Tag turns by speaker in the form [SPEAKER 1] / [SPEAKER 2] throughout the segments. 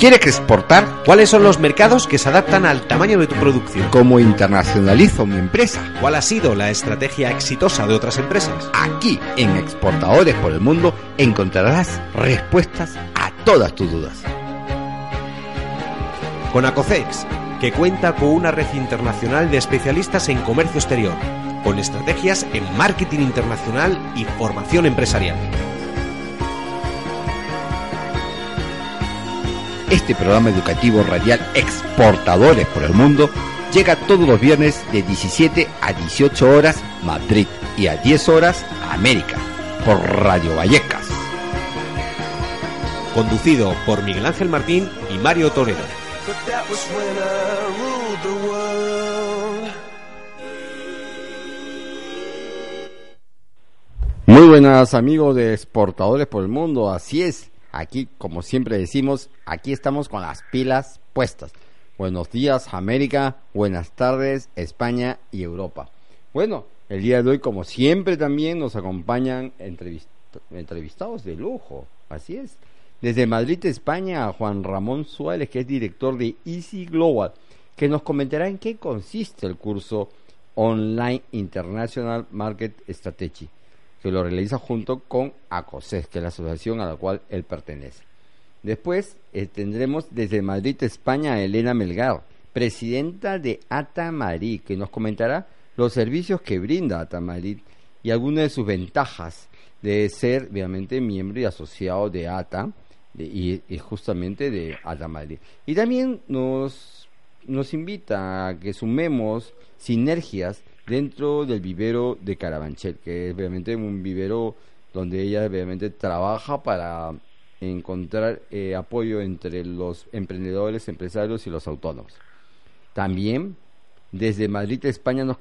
[SPEAKER 1] ¿Quieres exportar?
[SPEAKER 2] ¿Cuáles son los mercados que se adaptan al tamaño de tu producción?
[SPEAKER 1] ¿Cómo internacionalizo mi empresa?
[SPEAKER 2] ¿Cuál ha sido la estrategia exitosa de otras empresas?
[SPEAKER 1] Aquí, en Exportadores por el Mundo, encontrarás respuestas a todas tus dudas.
[SPEAKER 2] Con Acocex, que cuenta con una red internacional de especialistas en comercio exterior, con estrategias en marketing internacional y formación empresarial.
[SPEAKER 1] Este programa educativo radial Exportadores por el Mundo llega todos los viernes de 17 a 18 horas Madrid y a 10 horas América por Radio Vallecas.
[SPEAKER 2] Conducido por Miguel Ángel Martín y Mario Toledo.
[SPEAKER 1] Muy buenas amigos de Exportadores por el Mundo, así es, aquí como siempre decimos, aquí estamos con las pilas puestas. Buenos días América, buenas tardes España y Europa. Bueno, el día de hoy como siempre también nos acompañan entrevistados de lujo, así es. Desde Madrid, España, Juan Ramón Suárez, que es director de Easy Global, que nos comentará en qué consiste el curso Online International Market Strategy que lo realiza junto con ACOSES, que es la asociación a la cual él pertenece. Después eh, tendremos desde Madrid, España, a Elena Melgar, presidenta de ATA Madrid, que nos comentará los servicios que brinda ATA Madrid y algunas de sus ventajas de ser, obviamente, miembro y asociado de ATA y, justamente de ATA Madrid. Y también nos, nos invita a que sumemos sinergias dentro del vivero de Carabanchel, que es obviamente un vivero donde ella obviamente trabaja para encontrar eh, apoyo entre los emprendedores, empresarios y los autónomos. También desde Madrid, España, nos,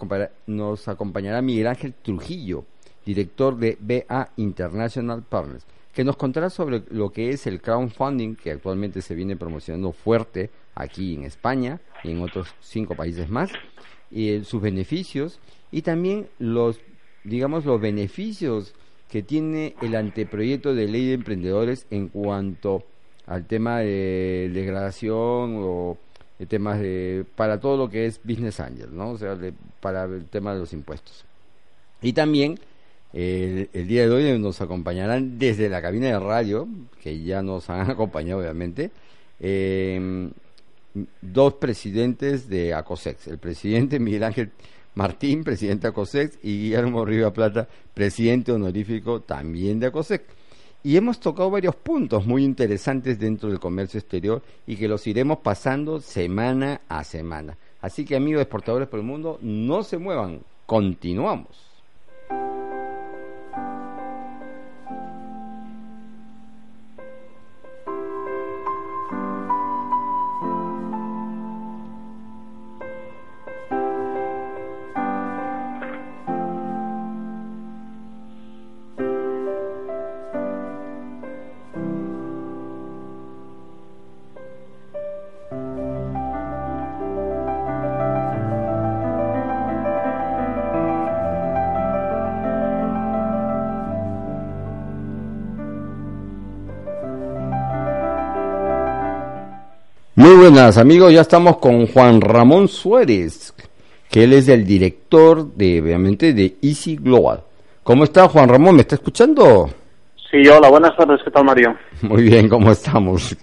[SPEAKER 1] nos acompañará Miguel Ángel Trujillo, director de BA International Partners, que nos contará sobre lo que es el crowdfunding que actualmente se viene promocionando fuerte aquí en España y en otros cinco países más, y sus beneficios y también los, digamos, los beneficios que tiene el anteproyecto de ley de emprendedores en cuanto al tema de degradación o de temas de para todo lo que es business angel, ¿no? O sea, para el tema de los impuestos. Y también el, día de hoy nos acompañarán desde la cabina de radio, que ya nos han acompañado obviamente, eh, dos presidentes de ACOSEX, el presidente Miguel Ángel Martín, presidente de ACOSEX, y Guillermo Riva Plata, presidente honorífico también de ACOSEX. Y hemos tocado varios puntos muy interesantes dentro del comercio exterior y que los iremos pasando semana a semana. Así que amigos exportadores por el mundo, no se muevan, continuamos. Buenas amigos, ya estamos con Juan Ramón Suárez, que él es el director de, obviamente, de Easy Global. ¿Cómo está Juan Ramón? ¿Me está escuchando?
[SPEAKER 3] Sí, hola, buenas tardes, ¿qué tal Mario?
[SPEAKER 1] Muy bien, ¿cómo estamos?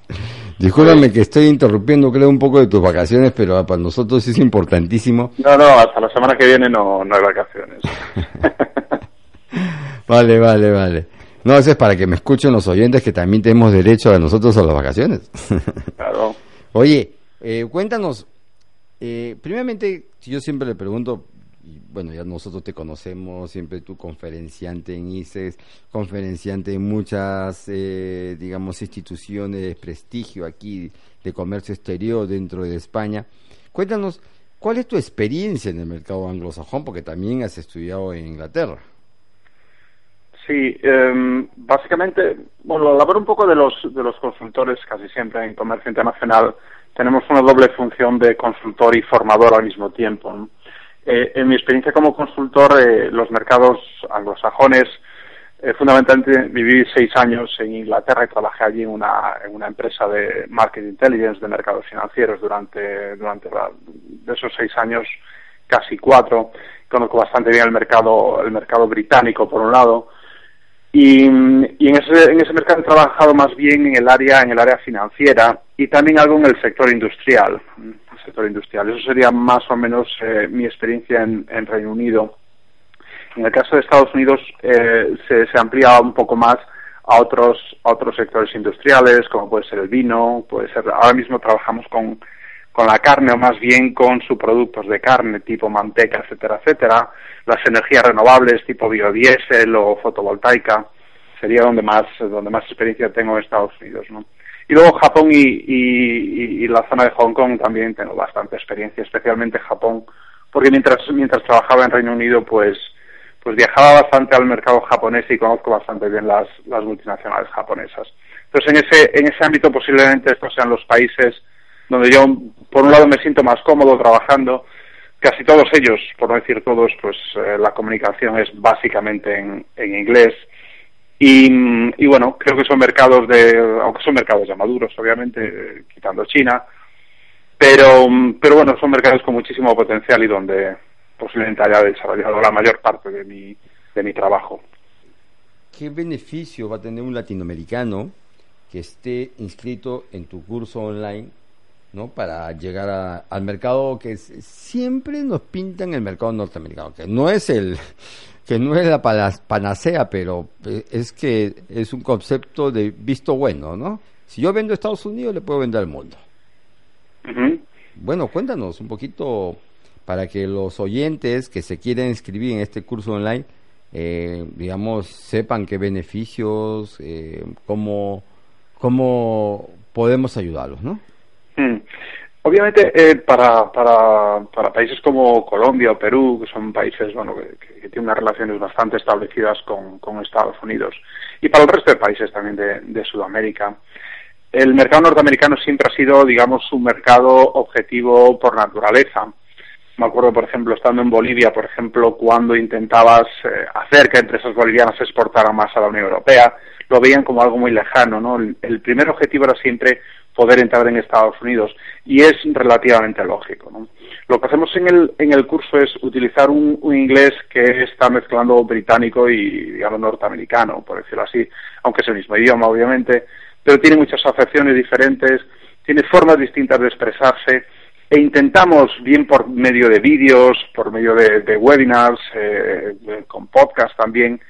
[SPEAKER 1] Discúlpame que estoy interrumpiendo, creo, un poco de tus vacaciones, pero para nosotros es importantísimo.
[SPEAKER 3] No, no, hasta la semana que viene no, no hay vacaciones.
[SPEAKER 1] vale, vale, vale. No, eso es para que me escuchen los oyentes que también tenemos derecho a nosotros a las vacaciones.
[SPEAKER 3] claro.
[SPEAKER 1] Oye, eh, cuéntanos, eh, primeramente, yo siempre le pregunto, bueno, ya nosotros te conocemos, siempre tú conferenciante en ICES, conferenciante en muchas, eh, digamos, instituciones de prestigio aquí de comercio exterior dentro de España. Cuéntanos, ¿cuál es tu experiencia en el mercado anglosajón? Porque también has estudiado en Inglaterra.
[SPEAKER 3] Sí, eh, básicamente, bueno, hablar un poco de los, de los consultores casi siempre en comercio internacional. Tenemos una doble función de consultor y formador al mismo tiempo. Eh, en mi experiencia como consultor, eh, los mercados anglosajones eh, fundamentalmente viví seis años en Inglaterra y trabajé allí en una, en una empresa de market intelligence de mercados financieros durante, durante de esos seis años, casi cuatro. Conozco bastante bien el mercado, el mercado británico por un lado. Y, y en, ese, en ese mercado he trabajado más bien en el área, en el área financiera y también algo en el sector industrial. Sector industrial. Eso sería más o menos eh, mi experiencia en, en Reino Unido en el caso de Estados Unidos eh, se, se amplía un poco más a otros a otros sectores industriales, como puede ser el vino, puede ser. Ahora mismo trabajamos con con la carne o más bien con subproductos de carne tipo manteca, etcétera, etcétera. Las energías renovables tipo biodiesel o fotovoltaica sería donde más donde más experiencia tengo en Estados Unidos, ¿no? Y luego Japón y, y, y, la zona de Hong Kong también tengo bastante experiencia, especialmente Japón, porque mientras mientras trabajaba en Reino Unido, pues pues viajaba bastante al mercado japonés y conozco bastante bien las, las multinacionales japonesas. Entonces, en ese, en ese ámbito posiblemente estos sean los países donde yo, por un lado, me siento más cómodo trabajando. Casi todos ellos, por no decir todos, pues eh, la comunicación es básicamente en, inglés. Y, y, bueno, creo que son mercados de, aunque son mercados ya maduros, obviamente, eh, quitando China, pero, pero bueno, son mercados con muchísimo potencial y donde, posiblemente haya desarrollado la mayor parte de mi, de mi trabajo.
[SPEAKER 1] ¿Qué beneficio va a tener un latinoamericano que esté inscrito en tu curso online ¿no? para llegar al mercado que siempre nos pintan el mercado norteamericano, que no es el que no es la panacea, pero eh, es que es un concepto de visto bueno, ¿no? Si yo vendo a Estados Unidos, le puedo vender al mundo. Bueno, cuéntanos un poquito para que los oyentes que se quieren inscribir en este curso online, eh, digamos, sepan qué beneficios, eh, cómo, cómo podemos ayudarlos, ¿no?
[SPEAKER 3] Hmm. Obviamente, eh, para, para, para países como Colombia o Perú, que son países bueno, que, que tienen unas relaciones bastante establecidas con, con, Estados Unidos, y para el resto de países también de, de Sudamérica, el mercado norteamericano siempre ha sido, digamos, un mercado objetivo por naturaleza me acuerdo, por ejemplo, estando en Bolivia, por ejemplo, cuando intentabas eh, hacer que empresas bolivianas exportaran más a la Unión Europea, lo veían como algo muy lejano, ¿no? El, primer objetivo era siempre poder entrar en Estados Unidos y es relativamente lógico. Lo que hacemos en el, en el curso es utilizar un, inglés que está mezclando británico y, digamos, norteamericano, por decirlo así, aunque es el mismo idioma, obviamente, pero tiene muchas acepciones diferentes, tiene formas distintas de expresarse, e intentamos, bien por medio de vídeos, por medio de, de webinars, eh, con podcast también,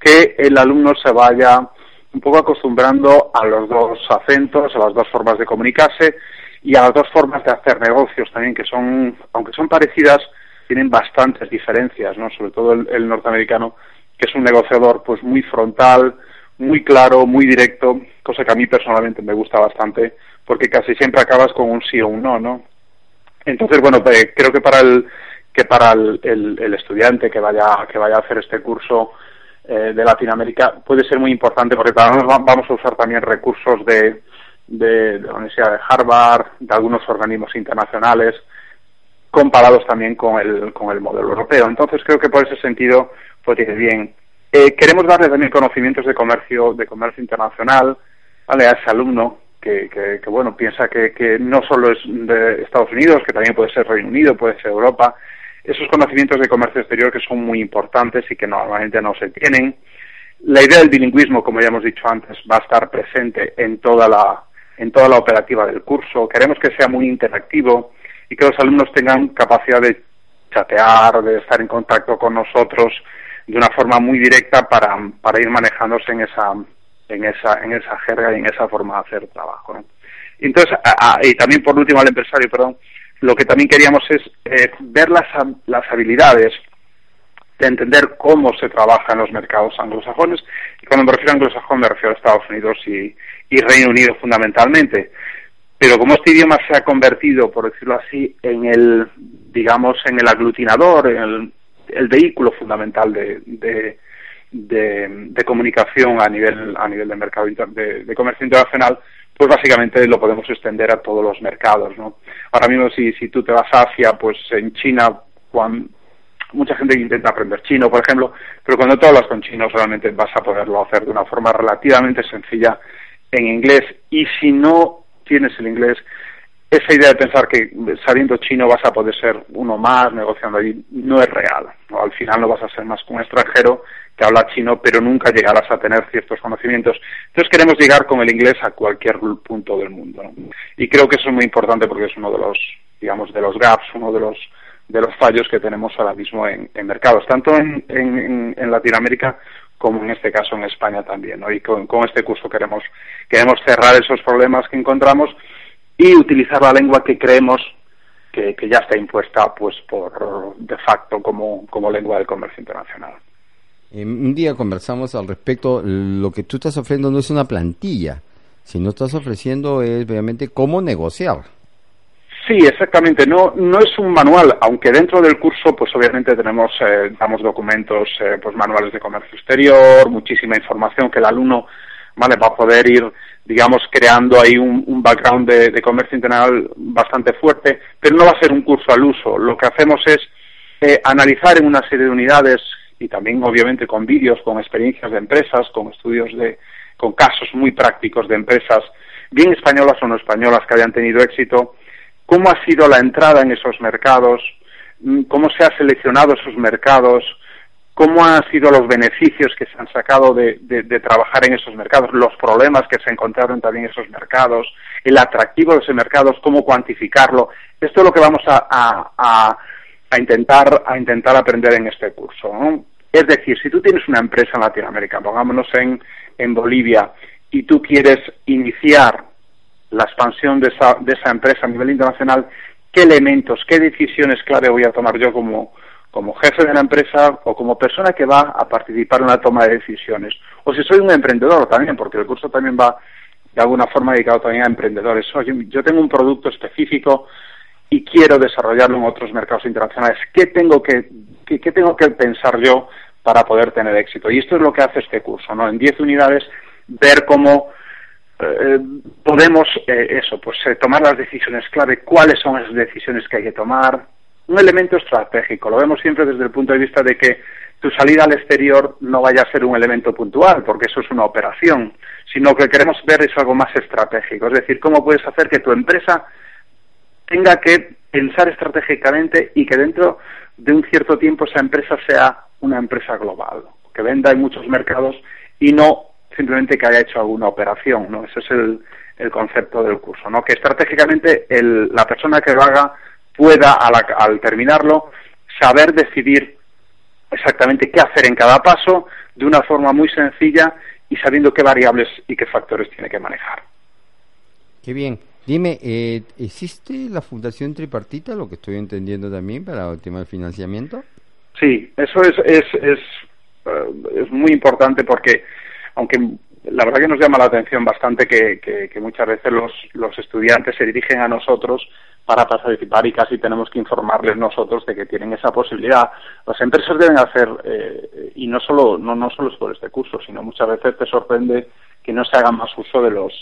[SPEAKER 3] que el alumno se vaya un poco acostumbrando a los dos acentos, a las dos formas de comunicarse y a las dos formas de hacer negocios también, que son, aunque son parecidas, tienen bastantes diferencias, ¿no? Sobre todo el, el norteamericano, que es un negociador pues muy frontal, muy claro, muy directo, cosa que a mí personalmente me gusta bastante, porque casi siempre acabas con un sí o un no, ¿no? Entonces, bueno, pues, creo que para el que para el, el, estudiante que vaya que vaya a hacer este curso eh, de Latinoamérica puede ser muy importante porque vamos a usar también recursos de, de, de, la Universidad de Harvard, de algunos organismos internacionales, comparados también con el, con el modelo europeo. Entonces creo que por ese sentido pues bien. Eh, queremos darle también conocimientos de comercio, de comercio internacional, ¿vale? a ese alumno que, que, que, bueno, piensa que, que no solo es de Estados Unidos, que también puede ser Reino Unido, puede ser Europa, esos conocimientos de comercio exterior que son muy importantes y que normalmente no se tienen. La idea del bilingüismo, como ya hemos dicho antes, va a estar presente en toda la, en toda la operativa del curso. Queremos que sea muy interactivo y que los alumnos tengan capacidad de chatear, de estar en contacto con nosotros de una forma muy directa para, para ir manejándose en esa, en esa, en esa jerga y en esa forma de hacer trabajo. ¿no? Entonces, y también por último al empresario, perdón, lo que también queríamos es eh, ver las, las habilidades de entender cómo se trabaja en los mercados anglosajones, y cuando me refiero a anglosajón me refiero a Estados Unidos y, y Reino Unido fundamentalmente. Pero como este idioma se ha convertido, por decirlo así, en el, digamos, en el aglutinador, en el, el vehículo fundamental de, de, de, comunicación a nivel a nivel de mercado de, comercio internacional pues básicamente lo podemos extender a todos los mercados no ahora mismo si si tú te vas a Asia pues en China cuando mucha gente intenta aprender chino, por ejemplo, pero cuando tú hablas con chinos realmente vas a poderlo hacer de una forma relativamente sencilla en inglés. Y si no tienes el inglés, esa idea de pensar que sabiendo chino vas a poder ser uno más negociando allí no es real. Al final no vas a ser más que un extranjero que habla chino, pero nunca llegarás a tener ciertos conocimientos. Entonces queremos llegar con el inglés a cualquier punto del mundo. Y creo que eso es muy importante porque es uno de los, digamos, de los gaps, uno de los de los fallos que tenemos ahora mismo en, mercados, tanto en, en, Latinoamérica como en este caso en España también. ¿no? Y con, este curso queremos, queremos cerrar esos problemas que encontramos y utilizar la lengua que creemos que, ya está impuesta pues por de facto como, como lengua del comercio internacional.
[SPEAKER 1] Un día conversamos al respecto, lo que tú estás ofreciendo no es una plantilla, sino estás ofreciendo es obviamente cómo negociar.
[SPEAKER 3] Sí, exactamente. No, no es un manual, aunque dentro del curso, pues obviamente tenemos, eh, damos documentos, eh, pues manuales de comercio exterior, muchísima información que el alumno, vale, va a poder ir, digamos, creando ahí un, background de, comercio internacional bastante fuerte, pero no va a ser un curso al uso. Lo que hacemos es eh, analizar en una serie de unidades y también, obviamente, con vídeos, con experiencias de empresas, con estudios de, con casos muy prácticos de empresas, bien españolas o no españolas que hayan tenido éxito cómo ha sido la entrada en esos mercados, mm, cómo se ha seleccionado esos mercados, cómo han sido los beneficios que se han sacado de, trabajar en esos mercados, los problemas que se encontraron también en esos mercados, el atractivo de esos mercados, cómo cuantificarlo. Esto es lo que vamos a, intentar, a intentar aprender en este curso. Es decir, si tú tienes una empresa en Latinoamérica, pongámonos en, en Bolivia, y tú quieres iniciar la expansión de esa, de esa empresa a nivel internacional, qué elementos, qué decisiones clave voy a tomar yo como, como jefe de la empresa o como persona que va a participar en la toma de decisiones. O si soy un emprendedor también, porque el curso también va de alguna forma dedicado también a emprendedores. Oye, yo tengo un producto específico y quiero desarrollarlo en otros mercados internacionales. ¿Qué tengo que, qué, qué tengo que pensar yo para poder tener éxito? Y esto es lo que hace este curso, ¿no? En 10 unidades, ver cómo eh, podemos eh, eso, pues eh, tomar las decisiones clave, cuáles son esas decisiones que hay que tomar, un elemento estratégico. Lo vemos siempre desde el punto de vista de que tu salida al exterior no vaya a ser un elemento puntual, porque eso es una operación, sino que queremos ver es algo más estratégico, es decir, cómo puedes hacer que tu empresa tenga que pensar estratégicamente y que dentro de un cierto tiempo esa empresa sea una empresa global, que venda en muchos mercados y no simplemente que haya hecho alguna operación, ¿no? Ese es el, concepto del curso, ¿no? Que estratégicamente el, la persona que lo haga pueda, al, al terminarlo, saber decidir exactamente qué hacer en cada paso de una forma muy sencilla y sabiendo qué variables y qué factores tiene que manejar.
[SPEAKER 1] Qué bien. Dime, eh, ¿existe la Fundación Tripartita, lo que estoy entendiendo también, para el tema del financiamiento?
[SPEAKER 3] Sí, eso es, es, es, eh, es muy importante porque aunque la verdad que nos llama la atención bastante que, que, muchas veces los, los, estudiantes se dirigen a nosotros para participar y casi tenemos que informarles nosotros de que tienen esa posibilidad. Las empresas deben hacer, eh, y no solo, no, no solo es por este curso, sino muchas veces te sorprende que no se haga más uso de los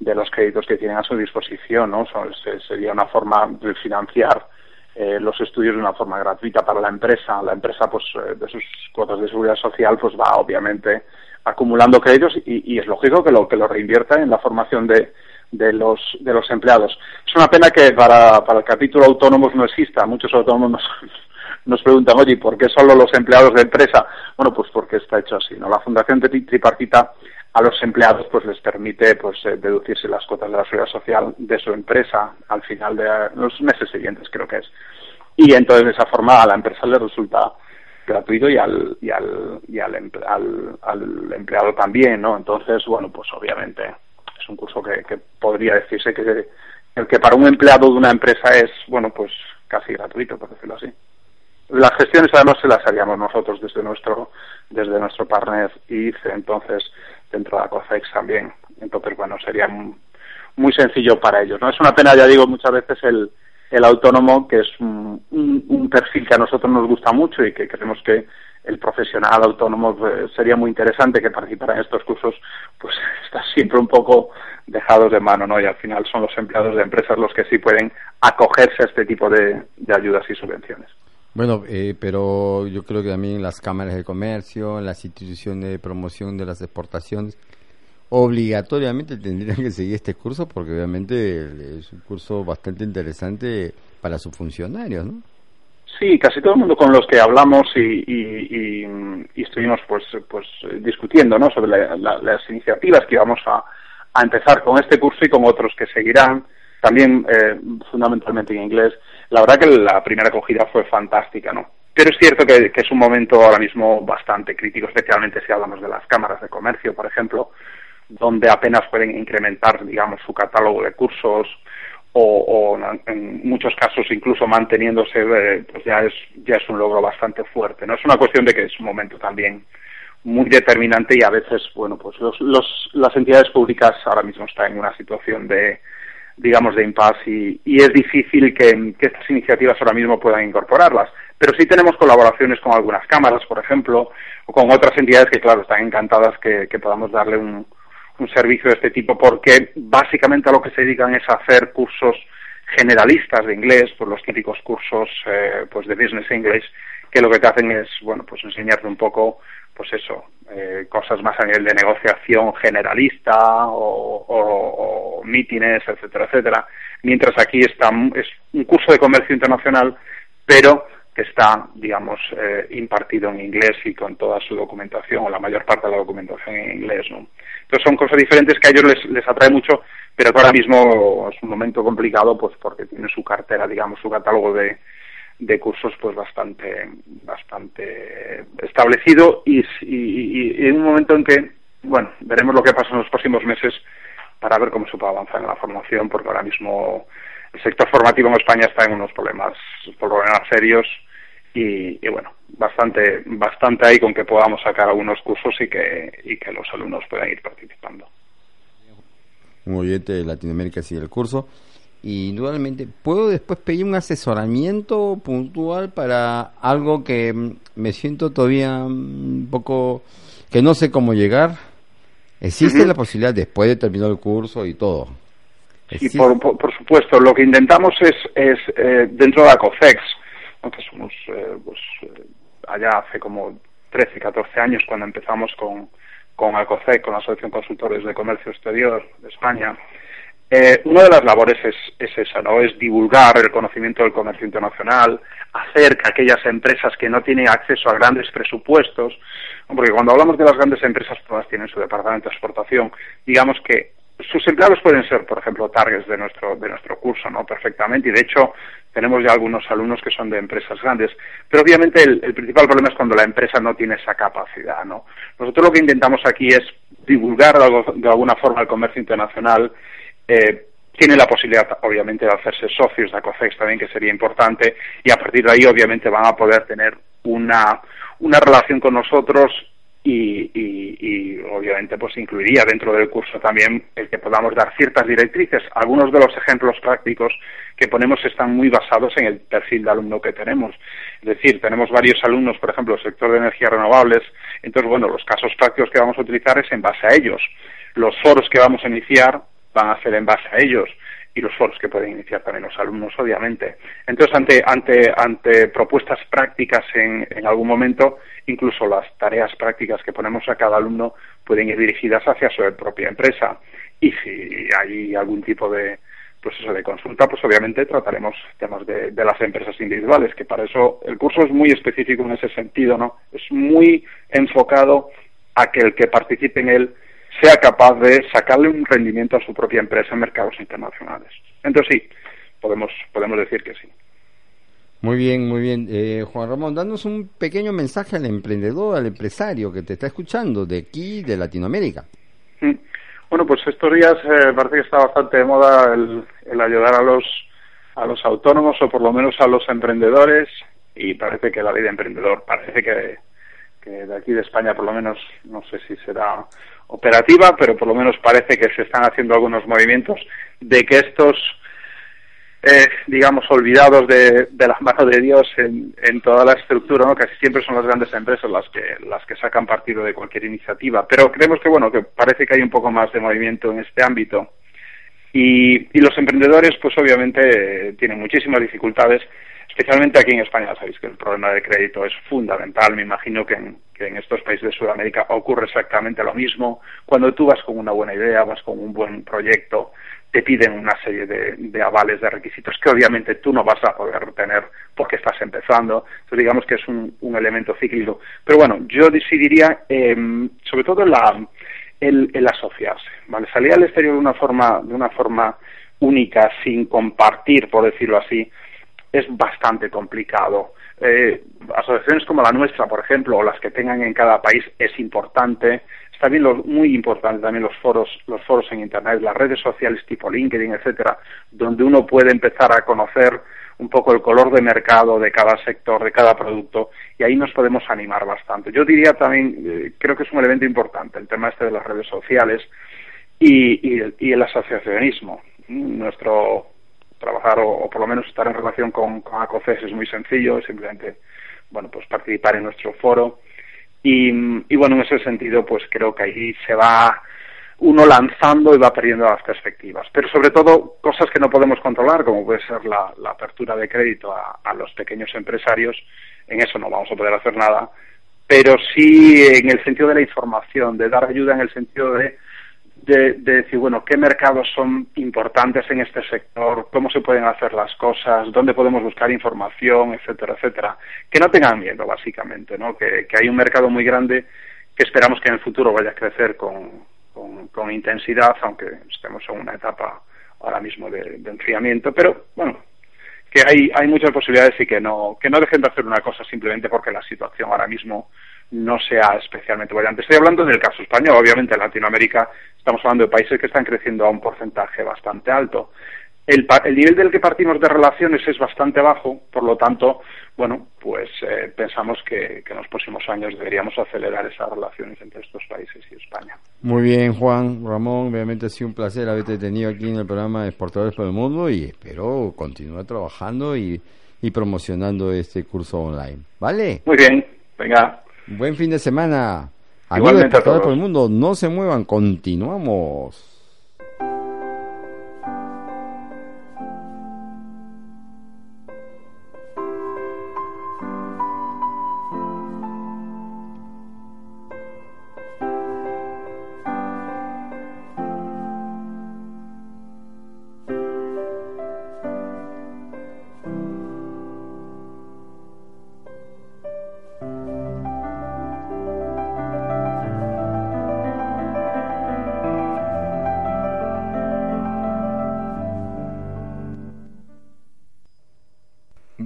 [SPEAKER 3] de los créditos que tienen a su disposición, ¿no? sería una forma de financiar eh, los estudios de una forma gratuita para la empresa. La empresa, pues, eh, de sus cuotas de seguridad social, pues va, obviamente, acumulando créditos y, es lógico que lo que lo reinvierta en la formación de, de los de los empleados. Es una pena que para, para el capítulo autónomos no exista. Muchos autónomos nos, preguntan, oye, ¿por qué solo los empleados de empresa? Bueno, pues porque está hecho así. ¿no? La Fundación Tripartita a los empleados pues les permite pues eh, deducirse las cuotas de la seguridad social de su empresa al final de los meses siguientes, creo que es. Y entonces de esa forma a la empresa le resulta gratuito y al y al y al, al, empleado también no entonces bueno pues obviamente es un curso que, que podría decirse que el que para un empleado de una empresa es bueno pues casi gratuito por decirlo así. Las gestiones además se las haríamos nosotros desde nuestro desde nuestro partner ICE entonces dentro de la COFEX también. Entonces bueno sería muy sencillo para ellos no es una pena ya digo muchas veces el el autónomo, que es un, un, perfil que a nosotros nos gusta mucho y que creemos que el profesional autónomo pues, sería muy interesante que participara en estos cursos, pues está siempre un poco dejados de mano, ¿no? Y al final son los empleados de empresas los que sí pueden acogerse a este tipo de, de ayudas y subvenciones.
[SPEAKER 1] Bueno, eh, pero yo creo que también las cámaras de comercio, las instituciones de promoción de las exportaciones, obligatoriamente tendrían que seguir este curso porque obviamente es un curso bastante interesante para sus funcionarios, ¿no?
[SPEAKER 3] Sí, casi todo el mundo con los que hablamos y, estuvimos pues pues discutiendo ¿no? sobre las iniciativas que íbamos a, empezar con este curso y con otros que seguirán, también eh, fundamentalmente en inglés. La verdad que la primera acogida fue fantástica, ¿no? Pero es cierto que, es un momento ahora mismo bastante crítico, especialmente si hablamos de las cámaras de comercio, por ejemplo, donde apenas pueden incrementar, digamos, su catálogo de cursos o, en muchos casos incluso manteniéndose, eh, pues ya es, ya es un logro bastante fuerte. No es una cuestión de que es un momento también muy determinante y a veces, bueno, pues los, los, las entidades públicas ahora mismo están en una situación de, digamos, de impasse y, es difícil que, que, estas iniciativas ahora mismo puedan incorporarlas. Pero sí tenemos colaboraciones con algunas cámaras, por ejemplo, o con otras entidades que, claro, están encantadas que, que podamos darle un, un servicio de este tipo porque básicamente a lo que se dedican es a hacer cursos generalistas de inglés, pues los típicos cursos eh, pues de business English, que lo que te hacen es, bueno, pues enseñarte un poco, pues eso, eh, cosas más a nivel de negociación generalista o, o, mítines, etcétera, etcétera. Mientras aquí está, es un curso de comercio internacional, pero está, digamos, eh, impartido en inglés y con toda su documentación, o la mayor parte de la documentación en inglés, ¿no? Entonces son cosas diferentes que a ellos les, atrae mucho, pero que ahora mismo es un momento complicado, pues porque tiene su cartera, digamos, su catálogo de, de cursos pues bastante bastante establecido y, y, y, en un momento en que bueno veremos lo que pasa en los próximos meses para ver cómo se puede avanzar en la formación porque ahora mismo el sector formativo en España está en unos problemas problemas serios y, bueno, bastante, bastante ahí con que podamos sacar algunos cursos y que, y que los alumnos puedan ir participando.
[SPEAKER 1] Un oyente de Latinoamérica sigue el curso. Y indudablemente, ¿puedo después pedir un asesoramiento puntual para algo que mm, me siento todavía un poco que no sé cómo llegar? ¿Existe la posibilidad después de terminar el curso y todo?
[SPEAKER 3] Sí, por, por, supuesto. Lo que intentamos es, es eh, dentro de ACOFEX, que somos eh, pues, eh, allá hace como 13, 14 años cuando empezamos con, con ACOCEC, con la Asociación Consultores de Comercio Exterior de España, eh, una de las labores es, es, esa, ¿no? Es divulgar el conocimiento del comercio internacional, hacer que aquellas empresas que no tienen acceso a grandes presupuestos, porque cuando hablamos de las grandes empresas todas tienen su departamento de exportación, digamos que sus empleados pueden ser, por ejemplo, targets de nuestro, de nuestro curso, ¿no? Perfectamente. Y de hecho, tenemos ya algunos alumnos que son de empresas grandes. Pero obviamente el, principal problema es cuando la empresa no tiene esa capacidad, ¿no? Nosotros lo que intentamos aquí es divulgar de, alguna forma el comercio internacional. Eh, tiene la posibilidad, obviamente, de hacerse socios de ACOFEX también, que sería importante, y a partir de ahí, obviamente, van a poder tener una, una relación con nosotros y, y, obviamente pues incluiría dentro del curso también el que podamos dar ciertas directrices. Algunos de los ejemplos prácticos que ponemos están muy basados en el perfil de alumno que tenemos. Es decir, tenemos varios alumnos, por ejemplo, del sector de energías renovables, entonces bueno, los casos prácticos que vamos a utilizar es en base a ellos. Los foros que vamos a iniciar van a ser en base a ellos y los foros que pueden iniciar también los alumnos, obviamente. Entonces, ante, ante, ante propuestas prácticas en, en algún momento, incluso las tareas prácticas que ponemos a cada alumno pueden ir dirigidas hacia su propia empresa. Y si hay algún tipo de, pues eso, de consulta, pues obviamente trataremos temas de, de, las empresas individuales, que para eso el curso es muy específico en ese sentido, ¿no? Es muy enfocado a que el que participe en él sea capaz de sacarle un rendimiento a su propia empresa en mercados internacionales. Entonces sí, podemos, podemos decir que sí.
[SPEAKER 1] Muy bien, muy bien. Eh, Juan Ramón, danos un pequeño mensaje al emprendedor, al empresario que te está escuchando de aquí, de Latinoamérica.
[SPEAKER 3] Mm. Bueno, pues estos días eh, parece que está bastante de moda el, el, ayudar a los, a los autónomos o por lo menos a los emprendedores y parece que la ley de emprendedor parece que, que de aquí de España por lo menos no sé si será operativa, pero por lo menos parece que se están haciendo algunos movimientos de que estos, eh, digamos, olvidados de, de, la mano de Dios en, en toda la estructura, ¿no? casi siempre son las grandes empresas las que, las que sacan partido de cualquier iniciativa. Pero creemos que, bueno, que parece que hay un poco más de movimiento en este ámbito. Y, y los emprendedores, pues obviamente, tienen muchísimas dificultades especialmente aquí en España, sabéis que el problema de crédito es fundamental. Me imagino que en, que en estos países de Sudamérica ocurre exactamente lo mismo. Cuando tú vas con una buena idea, vas con un buen proyecto, te piden una serie de, avales, de requisitos que obviamente tú no vas a poder tener porque estás empezando. Entonces digamos que es un, elemento cíclico. Pero bueno, yo sí diría, em, sobre todo la, el, el, asociarse, ¿vale? Salir al exterior de una forma, de una forma única, sin compartir, por decirlo así, es bastante complicado. Eh, asociaciones como la nuestra, por ejemplo, o las que tengan en cada país, es importante. Está bien muy importante también los foros, los foros en internet, las redes sociales tipo LinkedIn, etcétera, donde uno puede empezar a conocer un poco el color de mercado de cada sector, de cada producto, y ahí nos podemos animar bastante. Yo diría también, eh, creo que es un elemento importante el tema este de las redes sociales y el asociacionismo. Nuestro trabajar o, por lo menos estar en relación con, con ACOCES es muy sencillo, simplemente bueno pues participar en nuestro foro y, y bueno en ese sentido pues creo que ahí se va uno lanzando y va perdiendo las perspectivas. Pero sobre todo cosas que no podemos controlar, como puede ser la, la apertura de crédito a, los pequeños empresarios, en eso no vamos a poder hacer nada, pero sí en el sentido de la información, de dar ayuda en el sentido de de, decir, bueno, qué mercados son importantes en este sector, cómo se pueden hacer las cosas, dónde podemos buscar información, etcétera, etcétera. Que no tengan miedo, básicamente, ¿no? Que, hay un mercado muy grande que esperamos que en el futuro vaya a crecer con, con, intensidad, aunque estemos en una etapa ahora mismo de, de, enfriamiento, pero bueno, que hay, hay muchas posibilidades y que no, que no dejen de hacer una cosa simplemente porque la situación ahora mismo no sea especialmente brillante. Estoy hablando del caso español, obviamente en Latinoamérica estamos hablando de países que están creciendo a un porcentaje bastante alto. El, el nivel del que partimos de relaciones es bastante bajo, por lo tanto, bueno, pues eh, pensamos que, en los próximos años deberíamos acelerar esas relaciones entre estos países y España.
[SPEAKER 1] Muy bien, Juan, Ramón, obviamente ha sido un placer haberte tenido aquí en el programa Exportadores por el Mundo y espero continuar trabajando y, y promocionando este curso online. ¿Vale?
[SPEAKER 3] Muy bien, venga.
[SPEAKER 1] Buen fin de semana. Amigos de por el mundo, no se muevan, continuamos.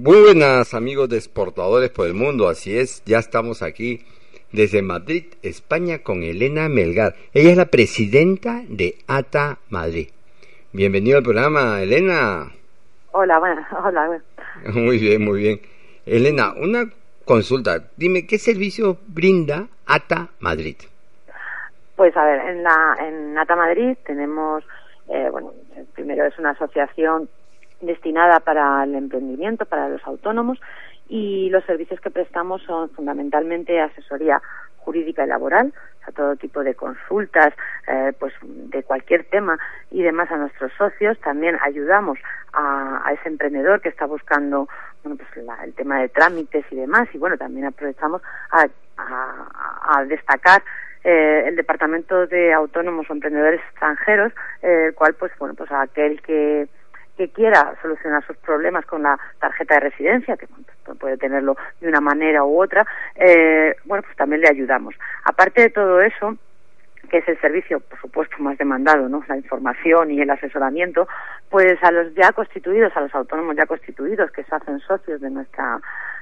[SPEAKER 1] Muy buenas amigos de exportadores por el mundo, así es, ya estamos aquí desde Madrid, España, con Elena Melgar. Ella es la presidenta de ATA Madrid. Bienvenido al programa, Elena.
[SPEAKER 4] Hola, bueno, hola.
[SPEAKER 1] Muy bien, muy bien. Elena, una consulta. Dime, ¿qué servicio brinda ATA Madrid?
[SPEAKER 4] Pues a ver, en, la, en ATA Madrid tenemos, eh, bueno, primero es una asociación destinada para el emprendimiento, para los autónomos y los servicios que prestamos son fundamentalmente asesoría jurídica y laboral, a todo tipo de consultas, eh, pues de cualquier tema y demás a nuestros socios. También ayudamos a, ese emprendedor que está buscando bueno, pues el tema de trámites y demás. Y bueno, también aprovechamos a, a, destacar eh, el departamento de autónomos o emprendedores extranjeros, eh, el cual pues bueno pues aquel que que quiera solucionar sus problemas con la tarjeta de residencia, que puede tenerlo de una manera u otra, eh, bueno, pues también le ayudamos. Aparte de todo eso, que es el servicio, por supuesto, más demandado, ¿no? La información y el asesoramiento, pues a los ya constituidos, a los autónomos ya constituidos que se hacen socios de nuestra,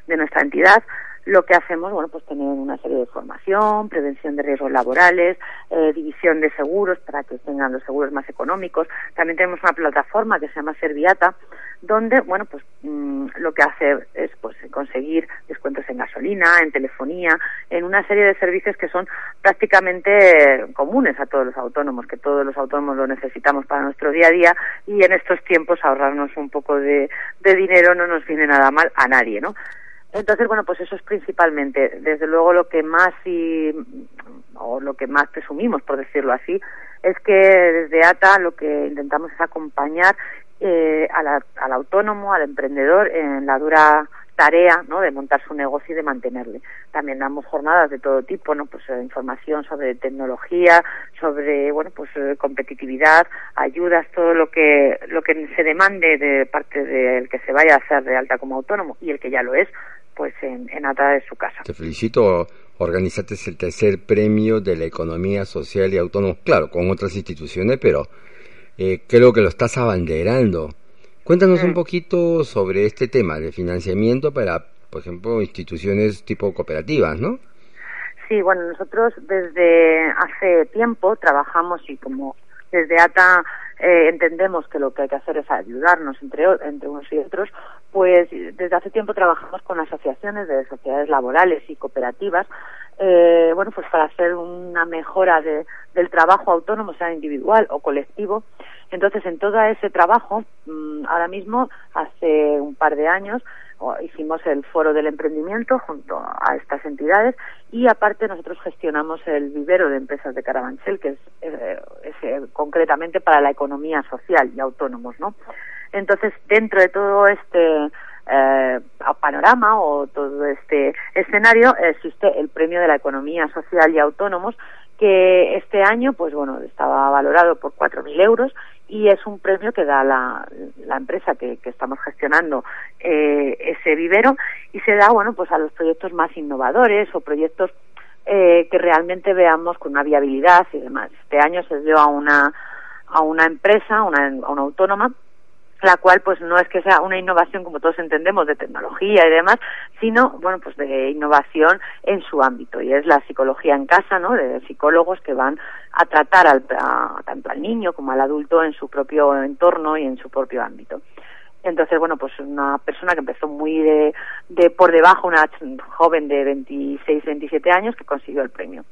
[SPEAKER 4] de nuestra entidad, lo que hacemos, bueno, pues tener una serie de formación, prevención de riesgos laborales, eh, división de seguros para que tengan los seguros más económicos. También tenemos una plataforma que se llama Serviata, donde, bueno, pues mm, lo que hace es pues conseguir descuentos en gasolina, en telefonía, en una serie de servicios que son prácticamente comunes a todos los autónomos, que todos los autónomos lo necesitamos para nuestro día a día y en estos tiempos ahorrarnos un poco de, de dinero no nos viene nada mal a nadie, ¿no? Entonces, bueno, pues eso es principalmente, desde luego lo que más y, o lo que más presumimos, por decirlo así, es que desde ATA lo que intentamos es acompañar eh, al autónomo, al emprendedor en la dura tarea ¿no? de montar su negocio y de mantenerle. También damos jornadas de todo tipo, ¿no? pues eh, información sobre tecnología, sobre bueno pues eh, competitividad, ayudas, todo lo que lo que se demande de parte del que se vaya a hacer de alta como autónomo y el que ya lo es, pues en, en de su casa.
[SPEAKER 1] Te felicito, organizaste el tercer premio de la economía social y autónoma, claro, con otras instituciones, pero eh, creo que lo estás abanderando. Cuéntanos un poquito sobre este tema de financiamiento para, por ejemplo, instituciones tipo cooperativas, ¿no?
[SPEAKER 4] Sí, bueno, nosotros desde hace tiempo trabajamos y como desde ATA eh, entendemos que lo que hay que hacer es ayudarnos entre, entre unos y otros, pues desde hace tiempo trabajamos con asociaciones de sociedades laborales y cooperativas, eh, bueno, pues para hacer una mejora de, del trabajo autónomo, sea individual o colectivo. Entonces, en todo ese trabajo, mm, ahora mismo, hace un par de años, hicimos el foro del emprendimiento junto a estas entidades y aparte nosotros gestionamos el vivero de empresas de Carabanchel que es, eh, eh, concretamente para la economía social y autónomos no entonces dentro de todo este eh, panorama o todo este escenario existe el premio de la economía social y autónomos que este año pues bueno estaba valorado por 4.000 euros y es un premio que da la, la empresa que, estamos gestionando eh, ese vivero y se da bueno pues a los proyectos más innovadores o proyectos eh, que realmente veamos con una viabilidad y demás este año se dio a una a una empresa una, a una autónoma la cual pues no es que sea una innovación como todos entendemos de tecnología y demás, sino bueno pues de innovación en su ámbito y es la psicología en casa, ¿no? De psicólogos que van a tratar al, tanto al niño como al adulto en su propio entorno y en su propio ámbito. Entonces, bueno, pues una persona que empezó muy de, de por debajo, una joven de 26, 27 años que consiguió el premio.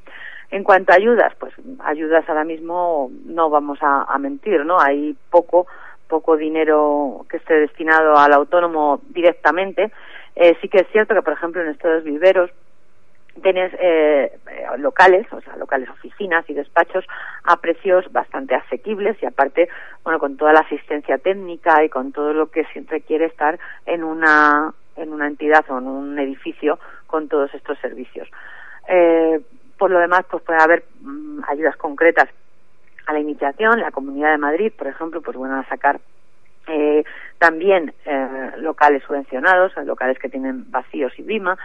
[SPEAKER 4] En cuanto a ayudas, pues ayudas ahora mismo no vamos a, a mentir, ¿no? Hay poco poco dinero que esté destinado al autónomo directamente. Eh, sí que es cierto que, por ejemplo, en estos viveros tienes eh, locales, o sea, locales oficinas y despachos a precios bastante asequibles y aparte, bueno, con toda la asistencia técnica y con todo lo que siempre quiere estar en una en una entidad o en un edificio con todos estos servicios. Eh, por lo demás, pues puede haber mm, ayudas concretas a la iniciación, la Comunidad de Madrid, por ejemplo, pues bueno, a sacar eh, también eh, locales subvencionados, locales que tienen vacíos y BIMA.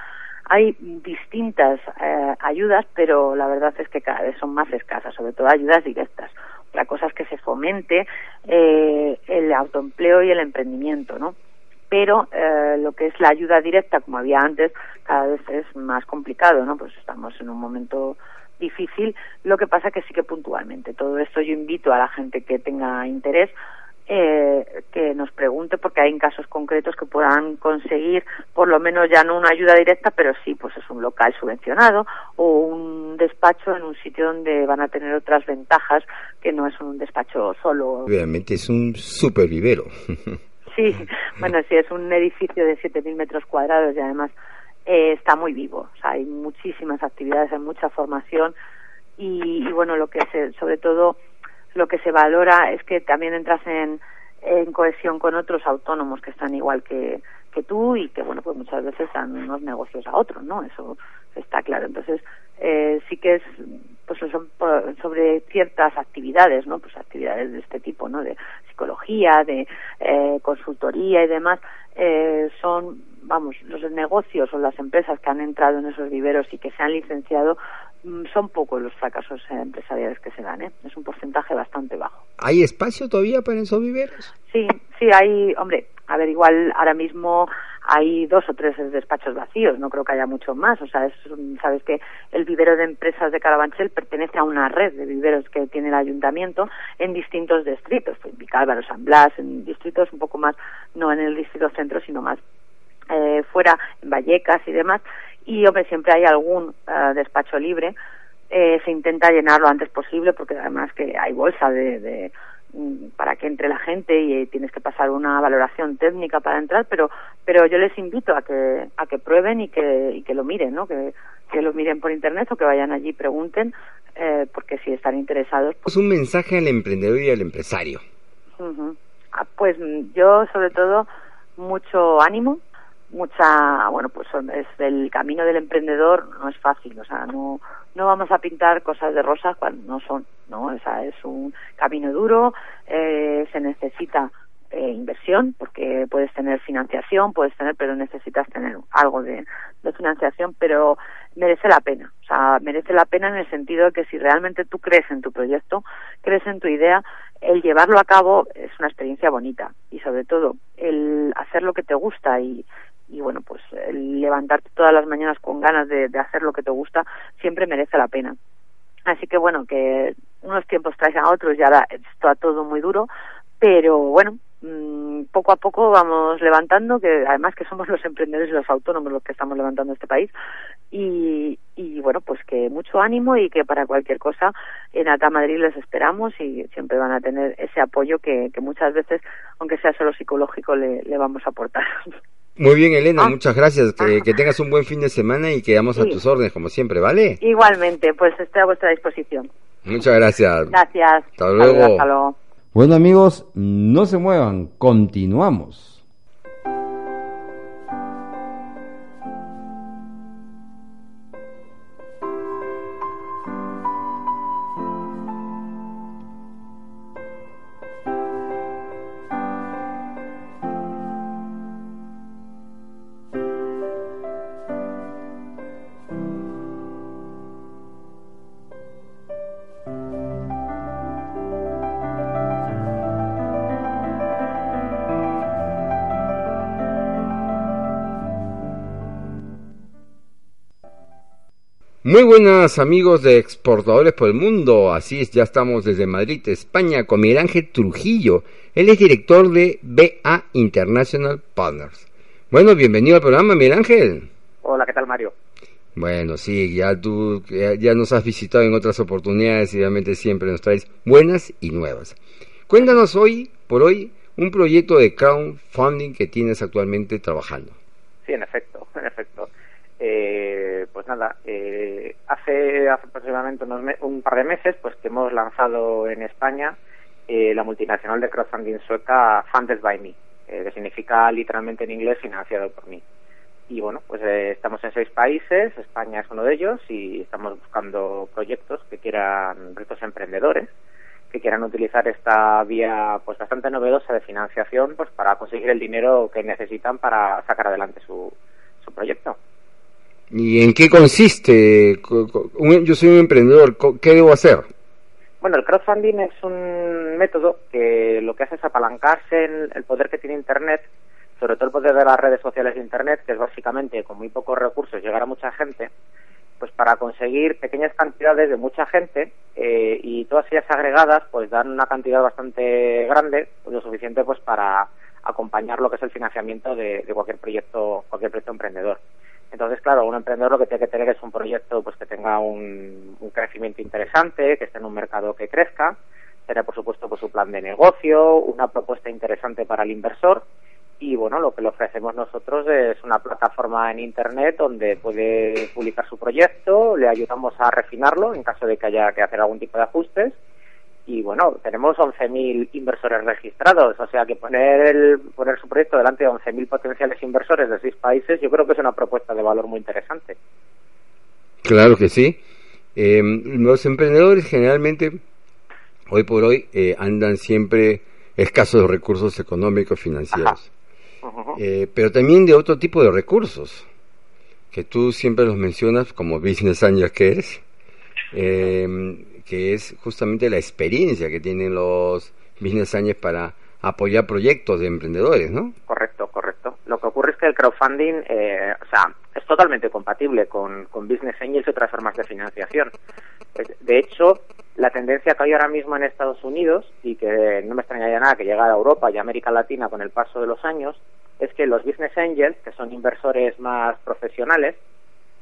[SPEAKER 4] Hay distintas eh, ayudas, pero la verdad es que cada vez son más escasas, sobre todo ayudas directas. Otra cosa es que se fomente eh, el autoempleo y el emprendimiento, ¿no? Pero eh, lo que es la ayuda directa, como había antes, cada vez es más complicado, ¿no? Pues estamos en un momento difícil, lo que pasa que sí que puntualmente. Todo esto yo invito a la gente que tenga interés eh, que nos pregunte porque hay casos concretos que puedan conseguir por lo menos ya no una ayuda directa pero sí pues es un local subvencionado o un despacho en un sitio donde van a tener otras ventajas que no es un despacho solo
[SPEAKER 1] obviamente es un super vivero
[SPEAKER 4] sí bueno sí es un edificio de 7.000 metros cuadrados y además eh, está muy vivo. O sea, hay muchísimas actividades, hay mucha formación y, bueno, lo que se, sobre todo lo que se valora es que también entras en, cohesión con otros autónomos que están igual que, que tú y que bueno pues muchas veces dan unos negocios a otros no eso está claro. Entonces eh, sí que es pues son sobre ciertas actividades no pues actividades de este tipo no de psicología de eh, consultoría y demás eh, son vamos, los negocios o las empresas que han entrado en esos viveros y que se han licenciado son pocos los fracasos empresariales que se dan, ¿eh? Es un porcentaje bastante bajo.
[SPEAKER 1] ¿Hay espacio todavía para esos viveros?
[SPEAKER 4] Sí, sí, hay, hombre, a ver, igual ahora mismo hay dos o tres despachos vacíos, no creo que haya mucho más, o sea, es, sabes que el vivero de empresas de Carabanchel pertenece a una red de viveros que tiene el ayuntamiento en distintos distritos, en Vicálvaro, San Blas, en distritos un poco más, no en el distrito centro, sino más eh, fuera, en Vallecas y demás, y hombre, siempre hay algún eh, despacho libre, eh, se intenta llenar lo antes posible porque además que hay bolsa de, de mm, para que entre la gente y tienes que pasar una valoración técnica para entrar, pero pero yo les invito a que a que prueben y que y que lo miren, ¿no? Que, que lo miren por internet o que vayan allí y pregunten eh, porque si están interesados.
[SPEAKER 1] Pues... Es un mensaje al emprendedor y al empresario.
[SPEAKER 4] Ah, pues yo sobre todo mucho ánimo, mucha, bueno, pues es el camino del emprendedor no es fácil, o sea, no no vamos a pintar cosas de rosa cuando no son, ¿no? O sea, es un camino duro, eh, se necesita eh, inversión, porque puedes tener financiación, puedes tener, pero necesitas tener algo de, de, financiación, pero merece la pena. O sea, merece la pena en el sentido de que si realmente tú crees en tu proyecto, crees en tu idea, el llevarlo a cabo es una experiencia bonita y sobre todo el hacer lo que te gusta y, y bueno, pues levantarte todas las mañanas con ganas de, hacer lo que te gusta siempre merece la pena. Así que bueno, que unos tiempos traigan a otros y ahora está todo muy duro, pero bueno, mmm, poco a poco vamos levantando, que además que somos los emprendedores y los autónomos los que estamos levantando este país, y, y bueno, pues que mucho ánimo y que para cualquier cosa en Ata Madrid les esperamos y siempre van a tener ese apoyo que, que muchas veces, aunque sea solo psicológico, le, le vamos a aportar.
[SPEAKER 1] Muy bien, Elena, ah. muchas gracias. Que, ah. que, tengas un buen fin de semana y quedamos sí. a tus órdenes, como siempre, ¿vale?
[SPEAKER 4] Igualmente, pues estoy a vuestra disposición.
[SPEAKER 1] Muchas gracias.
[SPEAKER 4] Gracias.
[SPEAKER 1] Hasta luego.
[SPEAKER 4] Hasta luego.
[SPEAKER 1] Bueno, amigos, no se muevan, continuamos. Muy buenas amigos de Exportadores por el Mundo, así es, ya estamos desde Madrid, España, con Miguel Ángel Trujillo. Él es director de BA International Partners. Bueno, bienvenido al programa, Miguel Ángel.
[SPEAKER 5] Hola, ¿qué tal, Mario?
[SPEAKER 1] Bueno, sí, ya tú ya, ya nos has visitado en otras oportunidades y obviamente siempre nos traes buenas y nuevas. Cuéntanos hoy, por hoy, un proyecto de crowdfunding que tienes actualmente trabajando.
[SPEAKER 5] Sí, en efecto, en efecto. Eh, pues nada, eh, hace, hace aproximadamente unos un par de meses pues que hemos lanzado en España eh, la multinacional de crowdfunding sueca Funded by Me, eh, que significa literalmente en inglés financiado por mí. Y bueno, pues eh, estamos en seis países, España es uno de ellos y estamos buscando proyectos que quieran, retos emprendedores, que quieran utilizar esta vía pues bastante novedosa de financiación pues para conseguir el dinero que necesitan para sacar adelante su, su proyecto.
[SPEAKER 1] ¿Y en qué consiste? Yo soy un emprendedor, ¿qué debo hacer?
[SPEAKER 5] Bueno, el crowdfunding es un método que lo que hace es apalancarse en el poder que tiene Internet, sobre todo el poder de las redes sociales de Internet, que es básicamente con muy pocos recursos llegar a mucha gente, pues para conseguir pequeñas cantidades de mucha gente eh, y todas ellas agregadas pues dan una cantidad bastante grande, lo suficiente pues para acompañar lo que es el financiamiento de, de cualquier proyecto, cualquier proyecto emprendedor. Entonces, claro, un emprendedor lo que tiene que tener es un proyecto pues que tenga un, crecimiento interesante, que esté en un mercado que crezca, tener, por supuesto, pues su plan de negocio, una propuesta interesante para el inversor. Y, bueno, lo que le ofrecemos nosotros es una plataforma en Internet donde puede publicar su proyecto, le ayudamos a refinarlo en caso de que haya que hacer algún tipo de ajustes y bueno, tenemos 11.000 inversores registrados, o sea que poner el, poner su proyecto delante de 11.000 potenciales inversores de seis países, yo creo que es una propuesta de valor muy interesante.
[SPEAKER 1] Claro que sí. Eh, los emprendedores generalmente, hoy por hoy, eh, andan siempre escasos de recursos económicos financieros, uh -huh. eh, pero también de otro tipo de recursos, que tú siempre los mencionas como business angel que eres. Eh, que es justamente la experiencia que tienen los business angels para apoyar proyectos de emprendedores, ¿no?
[SPEAKER 5] Correcto, correcto. Lo que ocurre es que el crowdfunding, eh, o sea, es totalmente compatible con, con business angels y otras formas de financiación. De hecho, la tendencia que hay ahora mismo en Estados Unidos, y que no me extrañaría nada que llegara a Europa y América Latina con el paso de los años, es que los business angels, que son inversores más profesionales,